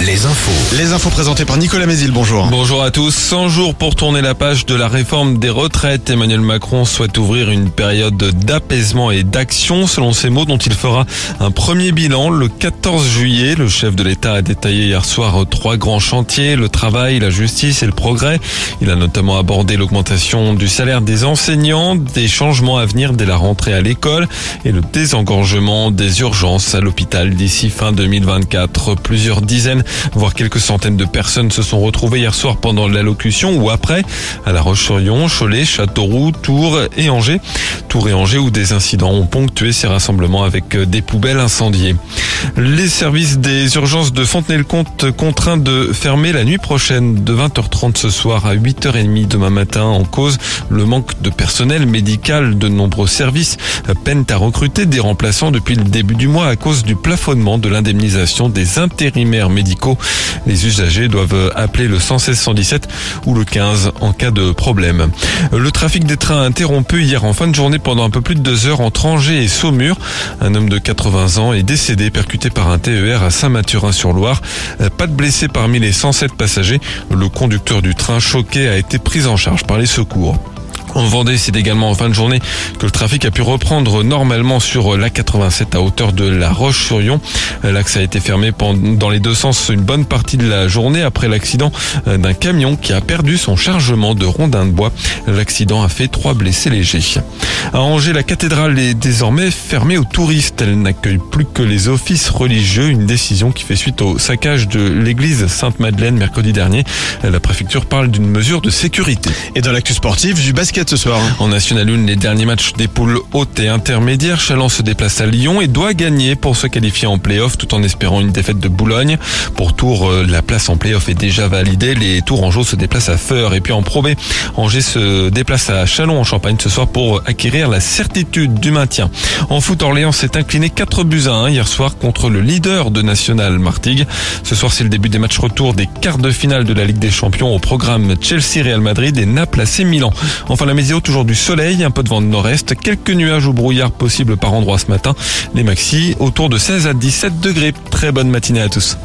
les infos. Les infos présentées par Nicolas Mézil, bonjour. Bonjour à tous. 100 jours pour tourner la page de la réforme des retraites. Emmanuel Macron souhaite ouvrir une période d'apaisement et d'action, selon ses mots, dont il fera un premier bilan le 14 juillet. Le chef de l'État a détaillé hier soir trois grands chantiers, le travail, la justice et le progrès. Il a notamment abordé l'augmentation du salaire des enseignants, des changements à venir dès la rentrée à l'école et le désengorgement des urgences à l'hôpital d'ici fin 2024. Plusieurs voire quelques centaines de personnes se sont retrouvées hier soir pendant l'allocution ou après à La Roche-sur-Yon, Cholet, Châteauroux, Tours et Angers. Tours et Angers où des incidents ont ponctué ces rassemblements avec des poubelles incendiées. Les services des urgences de Fontenay-le-Comte contraints de fermer la nuit prochaine de 20h30 ce soir à 8h30 demain matin en cause le manque de personnel médical. De nombreux services peinent à recruter des remplaçants depuis le début du mois à cause du plafonnement de l'indemnisation des intérimaires médicaux. Les usagers doivent appeler le 116 117 ou le 15 en cas de problème. Le trafic des trains interrompu hier en fin de journée pendant un peu plus de deux heures entre Angers et Saumur. Un homme de 80 ans est décédé percuté par un TER à Saint-Mathurin-sur-Loire. Pas de blessés parmi les 107 passagers. Le conducteur du train choqué a été pris en charge par les secours. En Vendée, c'est également en fin de journée que le trafic a pu reprendre normalement sur la 87 à hauteur de la Roche-sur-Yon. L'axe a été fermé dans les deux sens une bonne partie de la journée après l'accident d'un camion qui a perdu son chargement de rondins de bois. L'accident a fait trois blessés légers. À Angers, la cathédrale est désormais fermée aux touristes. Elle n'accueille plus que les offices religieux, une décision qui fait suite au saccage de l'église Sainte-Madeleine mercredi dernier. La préfecture parle d'une mesure de sécurité. Et dans l'actu sportif, du basket ce soir. En National 1, les derniers matchs des poules hautes et intermédiaires, Chalon se déplace à Lyon et doit gagner pour se qualifier en play-off tout en espérant une défaite de Boulogne. Pour Tours, la place en play-off est déjà validée. Les Tourangeaux se déplacent à Feur et puis en Pro B, Angers se déplace à Chalon en Champagne ce soir pour acquérir la certitude du maintien. En foot, Orléans s'est incliné 4 buts à 1 hier soir contre le leader de National, Martigues. Ce soir, c'est le début des matchs retour des quarts de finale de la Ligue des Champions au programme Chelsea-Real Madrid et Naples-AC-Milan. Enfin, la météo, toujours du soleil, un peu de vent de nord-est, quelques nuages ou brouillard possibles par endroits ce matin. Les maxi autour de 16 à 17 degrés. Très bonne matinée à tous.